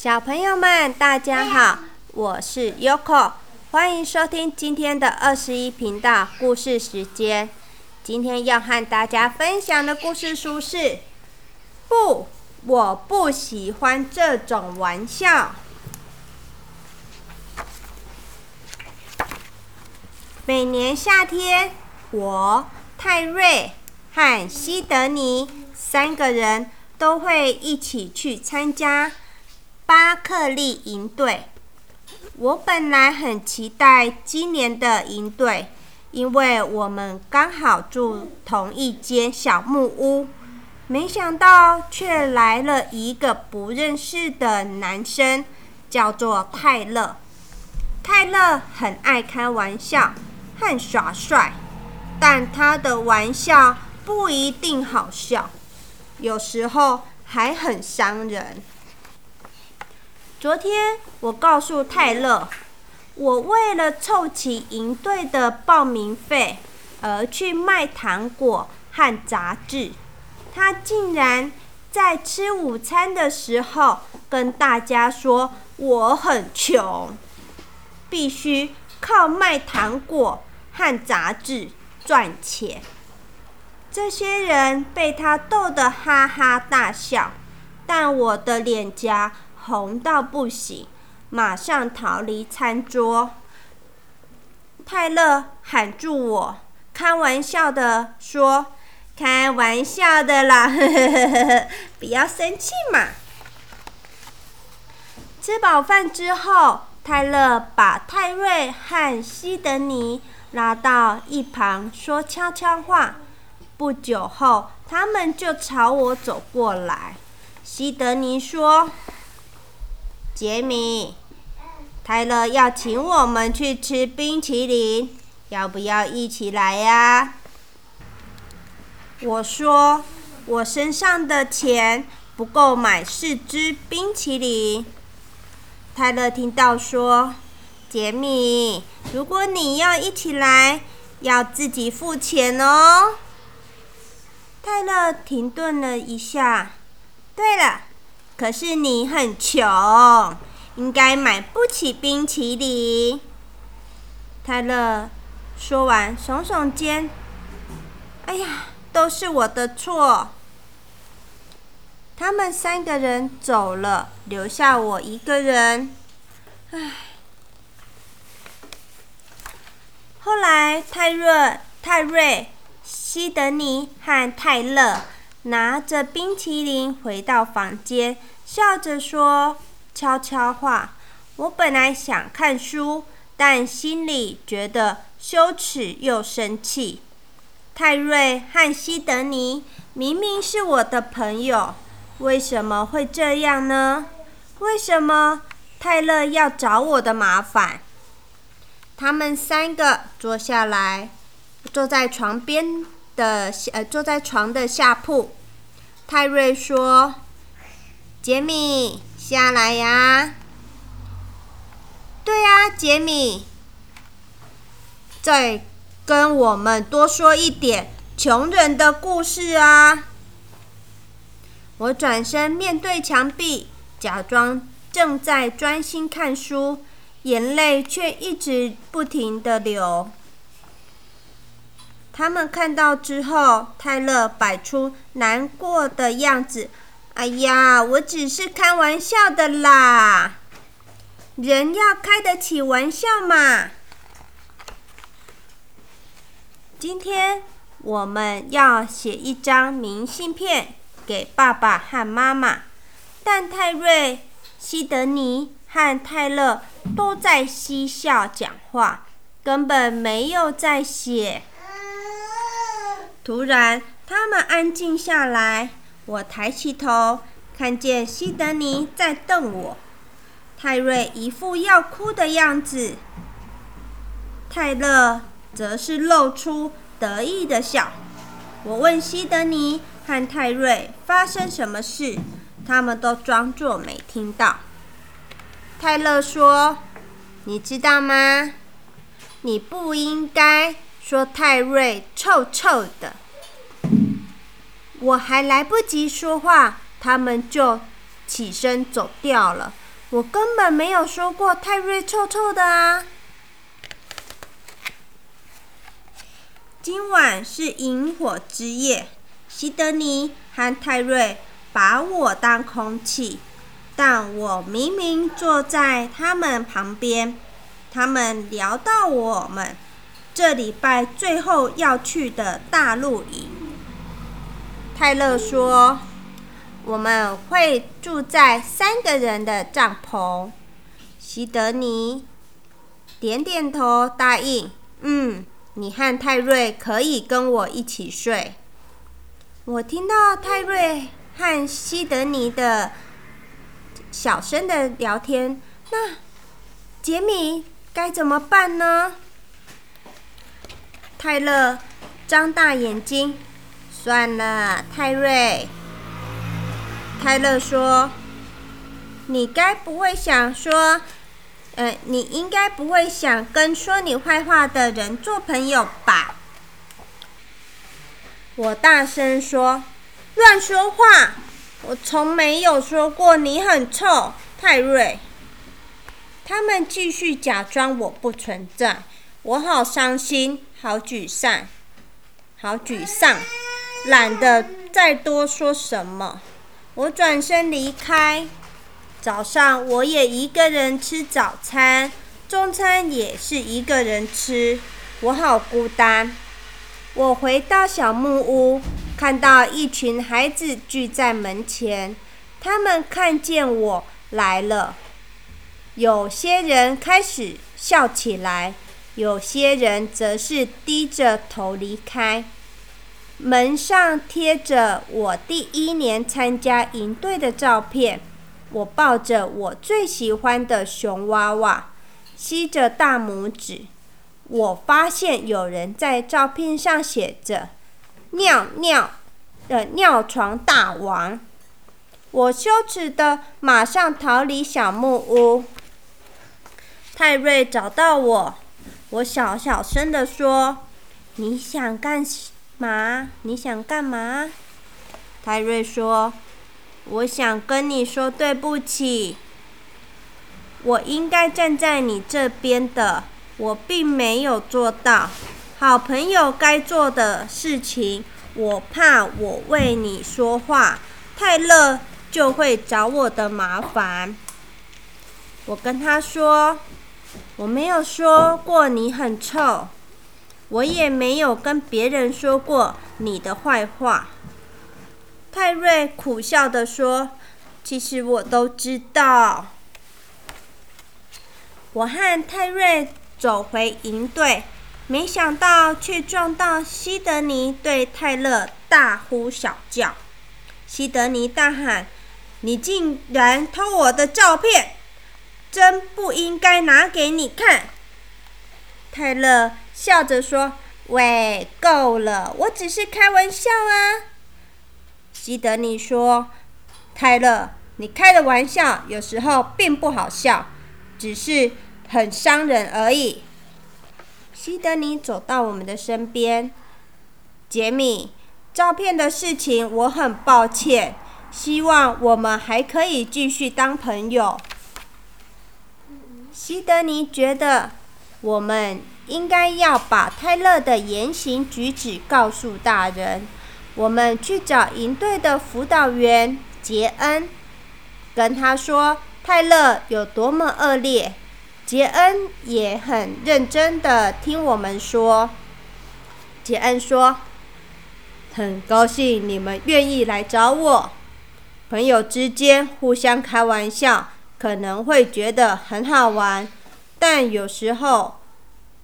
小朋友们，大家好，我是 Yoko，欢迎收听今天的二十一频道故事时间。今天要和大家分享的故事书是《不，我不喜欢这种玩笑》。每年夏天，我泰瑞和西德尼三个人都会一起去参加巴克利营队。我本来很期待今年的营队，因为我们刚好住同一间小木屋。没想到却来了一个不认识的男生，叫做泰勒。泰勒很爱开玩笑。和耍帅，但他的玩笑不一定好笑，有时候还很伤人。昨天我告诉泰勒，我为了凑齐营队的报名费而去卖糖果和杂志，他竟然在吃午餐的时候跟大家说我很穷，必须靠卖糖果。和杂志赚钱，这些人被他逗得哈哈大笑，但我的脸颊红到不行，马上逃离餐桌。泰勒喊住我，开玩笑的说：“开玩笑的啦，呵呵呵呵，不要生气嘛。”吃饱饭之后，泰勒把泰瑞和西德尼。拉到一旁说悄悄话。不久后，他们就朝我走过来。西德尼说：“杰米，泰勒要请我们去吃冰淇淋，要不要一起来呀？”我说：“我身上的钱不够买四支冰淇淋。”泰勒听到说。杰米，如果你要一起来，要自己付钱哦。泰勒停顿了一下。对了，可是你很穷，应该买不起冰淇淋。泰勒说完，耸耸肩。哎呀，都是我的错。他们三个人走了，留下我一个人。唉。后来，泰瑞、泰瑞、西德尼和泰勒拿着冰淇淋回到房间，笑着说悄悄话。我本来想看书，但心里觉得羞耻又生气。泰瑞和西德尼明明是我的朋友，为什么会这样呢？为什么泰勒要找我的麻烦？他们三个坐下来，坐在床边的呃，坐在床的下铺。泰瑞说：“杰米，下来呀。”“对呀，杰米。”再跟我们多说一点穷人的故事啊！我转身面对墙壁，假装正在专心看书。眼泪却一直不停的流。他们看到之后，泰勒摆出难过的样子。哎呀，我只是开玩笑的啦，人要开得起玩笑嘛。今天我们要写一张明信片给爸爸和妈妈，但泰瑞、西德尼和泰勒。都在嬉笑讲话，根本没有在写。突然，他们安静下来。我抬起头，看见西德尼在瞪我，泰瑞一副要哭的样子，泰勒则是露出得意的笑。我问西德尼和泰瑞发生什么事，他们都装作没听到。泰勒说：“你知道吗？你不应该说泰瑞臭臭的。”我还来不及说话，他们就起身走掉了。我根本没有说过泰瑞臭臭的啊！今晚是萤火之夜，希德尼和泰瑞把我当空气，但我明明坐在他们旁边。他们聊到我们这礼拜最后要去的大露营。泰勒说。我们会住在三个人的帐篷。西德尼点点头答应。嗯，你和泰瑞可以跟我一起睡。我听到泰瑞和西德尼的小声的聊天。那杰米该怎么办呢？泰勒张大眼睛。算了，泰瑞。泰勒说：“你该不会想说，呃，你应该不会想跟说你坏话的人做朋友吧？”我大声说：“乱说话！我从没有说过你很臭，泰瑞。”他们继续假装我不存在，我好伤心，好沮丧，好沮丧，懒得再多说什么。我转身离开。早上我也一个人吃早餐，中餐也是一个人吃，我好孤单。我回到小木屋，看到一群孩子聚在门前，他们看见我来了，有些人开始笑起来，有些人则是低着头离开。门上贴着我第一年参加营队的照片，我抱着我最喜欢的熊娃娃，吸着大拇指。我发现有人在照片上写着“尿尿”的尿床大王。我羞耻的马上逃离小木屋。泰瑞找到我，我小小声的说：“你想干？”嘛，你想干嘛？泰瑞说：“我想跟你说对不起。我应该站在你这边的，我并没有做到。好朋友该做的事情，我怕我为你说话，泰勒就会找我的麻烦。”我跟他说：“我没有说过你很臭。”我也没有跟别人说过你的坏话。”泰瑞苦笑的说，“其实我都知道。”我和泰瑞走回营队，没想到却撞到西德尼，对泰勒大呼小叫。西德尼大喊：“你竟然偷我的照片！真不应该拿给你看！”泰勒。笑着说：“喂，够了，我只是开玩笑啊。”西德尼说：“泰勒，你开的玩笑有时候并不好笑，只是很伤人而已。”西德尼走到我们的身边：“杰米，照片的事情我很抱歉，希望我们还可以继续当朋友。”西德尼觉得我们。应该要把泰勒的言行举止告诉大人。我们去找营队的辅导员杰恩，跟他说泰勒有多么恶劣。杰恩也很认真的听我们说。杰恩说：“很高兴你们愿意来找我。朋友之间互相开玩笑，可能会觉得很好玩，但有时候……”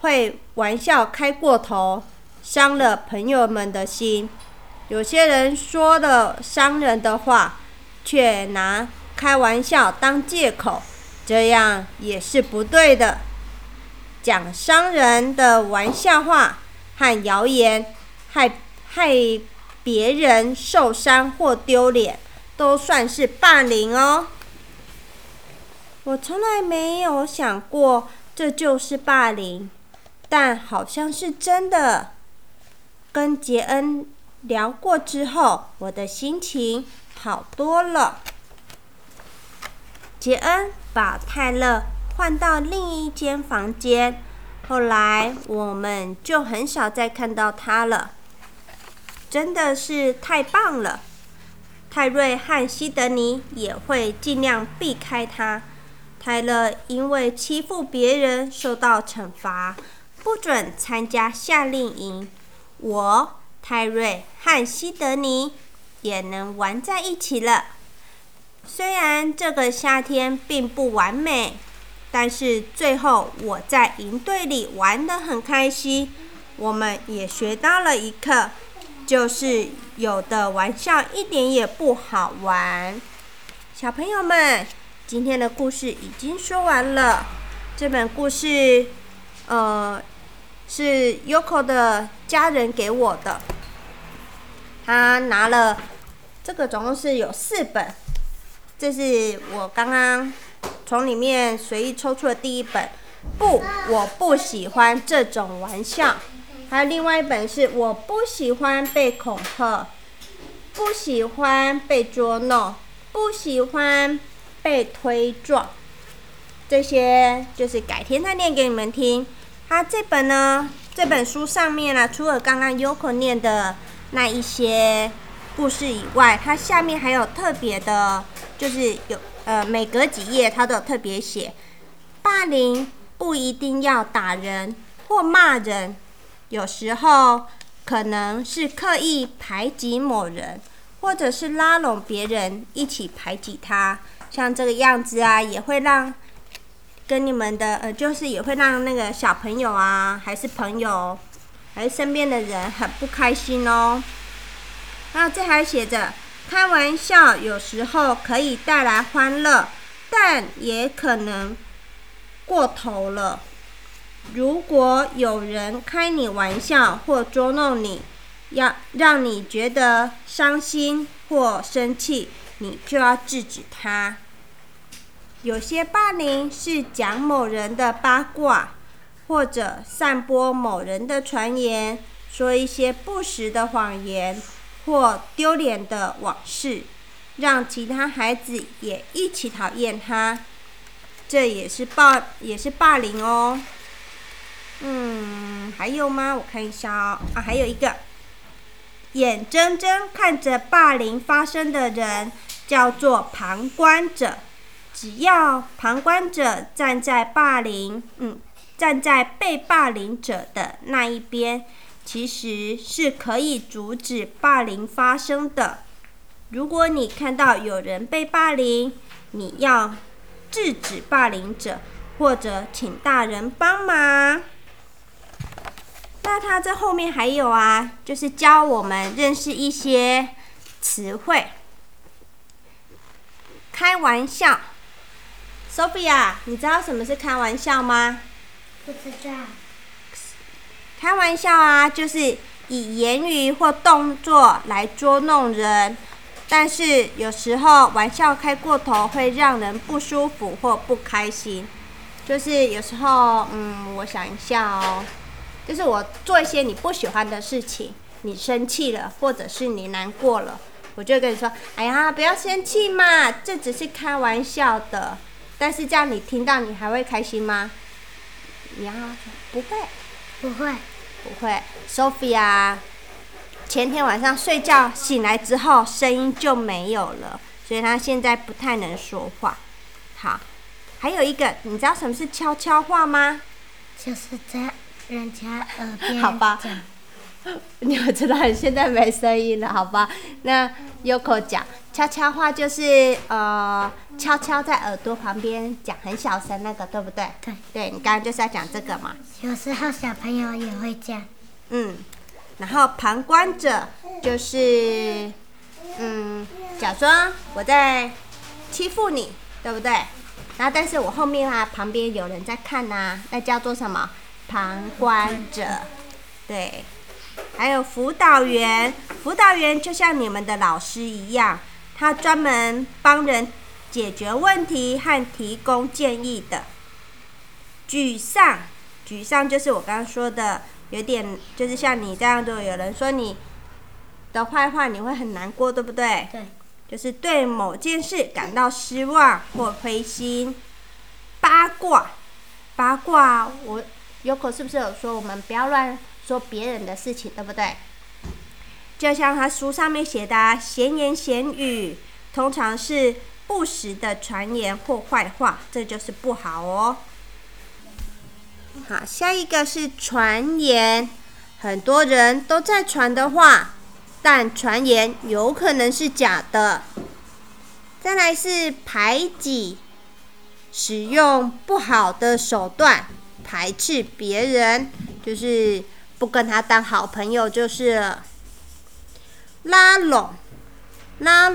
会玩笑开过头，伤了朋友们的心。有些人说了伤人的话，却拿开玩笑当借口，这样也是不对的。讲伤人的玩笑话和谣言，害害别人受伤或丢脸，都算是霸凌哦。我从来没有想过，这就是霸凌。但好像是真的。跟杰恩聊过之后，我的心情好多了。杰恩把泰勒换到另一间房间。后来我们就很少再看到他了，真的是太棒了。泰瑞和西德尼也会尽量避开他。泰勒因为欺负别人受到惩罚，不准参加夏令营。我泰瑞和西德尼也能玩在一起了。虽然这个夏天并不完美，但是最后我在营队里玩得很开心。我们也学到了一课，就是有的玩笑一点也不好玩。小朋友们，今天的故事已经说完了。这本故事，呃，是 Yoko 的家人给我的。他拿了这个，总共是有四本。这是我刚刚从里面随意抽出的第一本。不，我不喜欢这种玩笑。还有另外一本是我不喜欢被恐吓，不喜欢被捉弄，不喜欢被推撞。这些就是改天再念给你们听。它这本呢，这本书上面呢，除了刚刚 Yoko 念的那一些故事以外，它下面还有特别的。就是有呃，每隔几页它都有特别写，霸凌不一定要打人或骂人，有时候可能是刻意排挤某人，或者是拉拢别人一起排挤他，像这个样子啊，也会让跟你们的呃，就是也会让那个小朋友啊，还是朋友，还是身边的人很不开心哦。那这还写着。开玩笑有时候可以带来欢乐，但也可能过头了。如果有人开你玩笑或捉弄你，要让你觉得伤心或生气，你就要制止他。有些霸凌是讲某人的八卦，或者散播某人的传言，说一些不实的谎言。或丢脸的往事，让其他孩子也一起讨厌他，这也是霸，也是霸凌哦。嗯，还有吗？我看一下哦。啊，还有一个，眼睁睁看着霸凌发生的人叫做旁观者。只要旁观者站在霸凌，嗯，站在被霸凌者的那一边。其实是可以阻止霸凌发生的。如果你看到有人被霸凌，你要制止霸凌者，或者请大人帮忙。那他这后面还有啊，就是教我们认识一些词汇。开玩笑，Sophia，你知道什么是开玩笑吗？不知道。开玩笑啊，就是以言语或动作来捉弄人，但是有时候玩笑开过头会让人不舒服或不开心。就是有时候，嗯，我想一下哦，就是我做一些你不喜欢的事情，你生气了，或者是你难过了，我就跟你说：“哎呀，不要生气嘛，这只是开玩笑的。”但是这样你听到，你还会开心吗？你要不会。不会，不会。Sophia 前天晚上睡觉醒来之后，声音就没有了，所以他现在不太能说话。好，还有一个，你知道什么是悄悄话吗？就是在人家耳边好吧。你们知道你现在没声音了，好吧？那 Yoko 讲悄悄话就是呃，悄悄在耳朵旁边讲很小声那个，对不对？对。对你刚刚就是要讲这个嘛。有时候小朋友也会讲。嗯，然后旁观者就是嗯，假装我在欺负你，对不对？然后但是我后面啊，旁边有人在看呐，那叫做什么？旁观者，对。还有辅导员，辅导员就像你们的老师一样，他专门帮人解决问题和提供建议的。沮丧，沮丧就是我刚刚说的，有点就是像你这样的，有人说你的坏话，你会很难过，对不对？对。就是对某件事感到失望或灰心。八卦，八卦，我有口是不是有说我们不要乱说别人的事情，对不对？就像他书上面写的，闲言闲语，通常是不实的传言或坏话，这就是不好哦。好，下一个是传言，很多人都在传的话，但传言有可能是假的。再来是排挤，使用不好的手段排斥别人，就是不跟他当好朋友，就是拉拢，拉，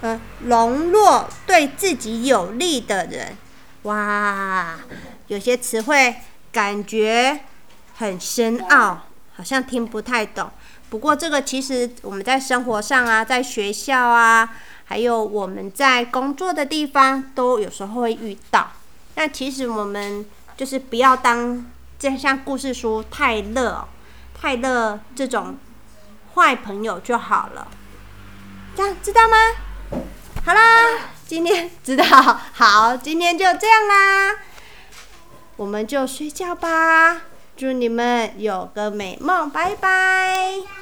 呃，笼络对自己有利的人。哇，有些词汇感觉很深奥，好像听不太懂。不过这个其实我们在生活上啊，在学校啊，还有我们在工作的地方，都有时候会遇到。那其实我们就是不要当，就像故事书泰勒、泰勒这种坏朋友就好了。这样知道吗？好啦，今天知道，好，今天就这样啦，我们就睡觉吧。祝你们有个美梦，拜拜。